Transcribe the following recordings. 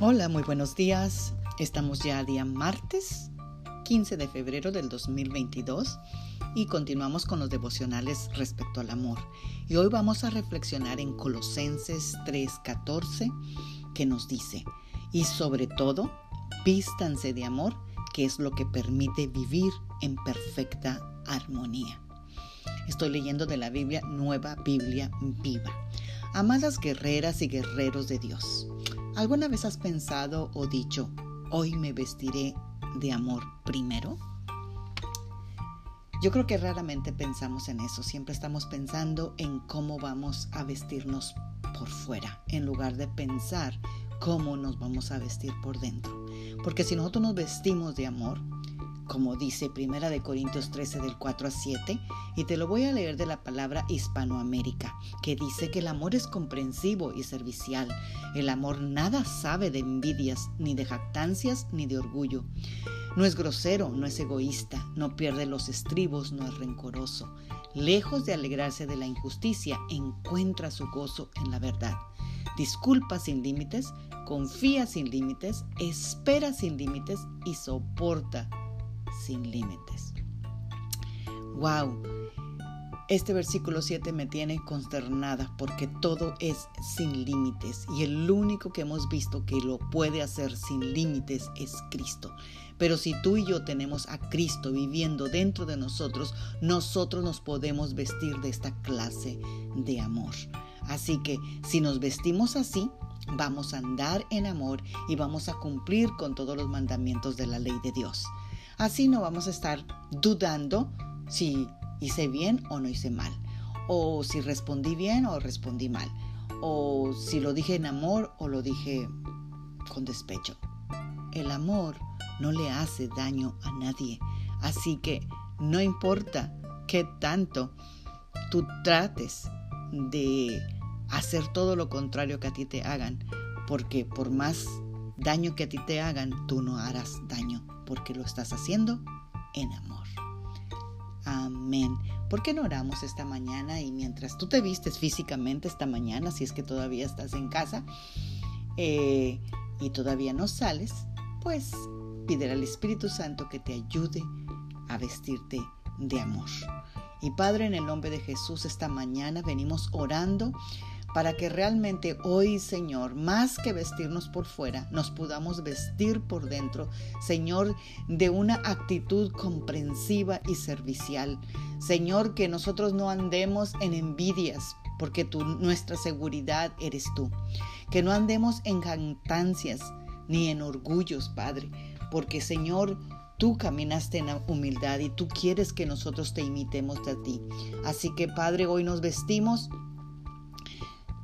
Hola, muy buenos días. Estamos ya a día martes 15 de febrero del 2022 y continuamos con los devocionales respecto al amor. Y hoy vamos a reflexionar en Colosenses 3:14 que nos dice, y sobre todo, vístanse de amor, que es lo que permite vivir en perfecta armonía. Estoy leyendo de la Biblia Nueva Biblia Viva. Amadas guerreras y guerreros de Dios. ¿Alguna vez has pensado o dicho, hoy me vestiré de amor primero? Yo creo que raramente pensamos en eso, siempre estamos pensando en cómo vamos a vestirnos por fuera, en lugar de pensar cómo nos vamos a vestir por dentro. Porque si nosotros nos vestimos de amor, como dice Primera de Corintios 13 del 4 a 7, y te lo voy a leer de la palabra Hispanoamérica, que dice que el amor es comprensivo y servicial. El amor nada sabe de envidias, ni de jactancias, ni de orgullo. No es grosero, no es egoísta, no pierde los estribos, no es rencoroso. Lejos de alegrarse de la injusticia, encuentra su gozo en la verdad. Disculpa sin límites, confía sin límites, espera sin límites y soporta sin límites. ¡Wow! Este versículo 7 me tiene consternada porque todo es sin límites y el único que hemos visto que lo puede hacer sin límites es Cristo. Pero si tú y yo tenemos a Cristo viviendo dentro de nosotros, nosotros nos podemos vestir de esta clase de amor. Así que si nos vestimos así, vamos a andar en amor y vamos a cumplir con todos los mandamientos de la ley de Dios. Así no vamos a estar dudando si hice bien o no hice mal, o si respondí bien o respondí mal, o si lo dije en amor o lo dije con despecho. El amor no le hace daño a nadie, así que no importa qué tanto tú trates de hacer todo lo contrario que a ti te hagan, porque por más daño que a ti te hagan, tú no harás daño porque lo estás haciendo en amor. Amén. ¿Por qué no oramos esta mañana y mientras tú te vistes físicamente esta mañana, si es que todavía estás en casa eh, y todavía no sales, pues pide al Espíritu Santo que te ayude a vestirte de amor. Y Padre, en el nombre de Jesús, esta mañana venimos orando para que realmente hoy, Señor, más que vestirnos por fuera, nos podamos vestir por dentro, Señor, de una actitud comprensiva y servicial. Señor, que nosotros no andemos en envidias, porque nuestra seguridad eres tú. Que no andemos en jactancias ni en orgullos, Padre, porque Señor, Tú caminaste en humildad y tú quieres que nosotros te imitemos a ti. Así que Padre, hoy nos vestimos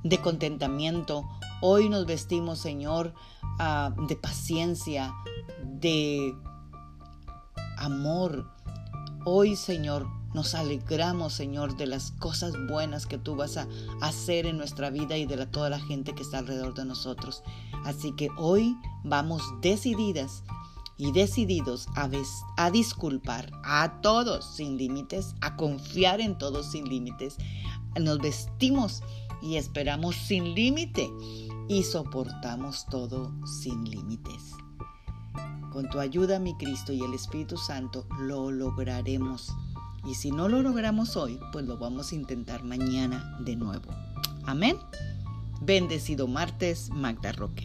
de contentamiento. Hoy nos vestimos, Señor, ah, de paciencia, de amor. Hoy, Señor, nos alegramos, Señor, de las cosas buenas que tú vas a hacer en nuestra vida y de la, toda la gente que está alrededor de nosotros. Así que hoy vamos decididas y decididos a, a disculpar a todos sin límites, a confiar en todos sin límites. Nos vestimos y esperamos sin límite y soportamos todo sin límites. Con tu ayuda, mi Cristo y el Espíritu Santo, lo lograremos. Y si no lo logramos hoy, pues lo vamos a intentar mañana de nuevo. Amén. Bendecido martes, Magda Roque.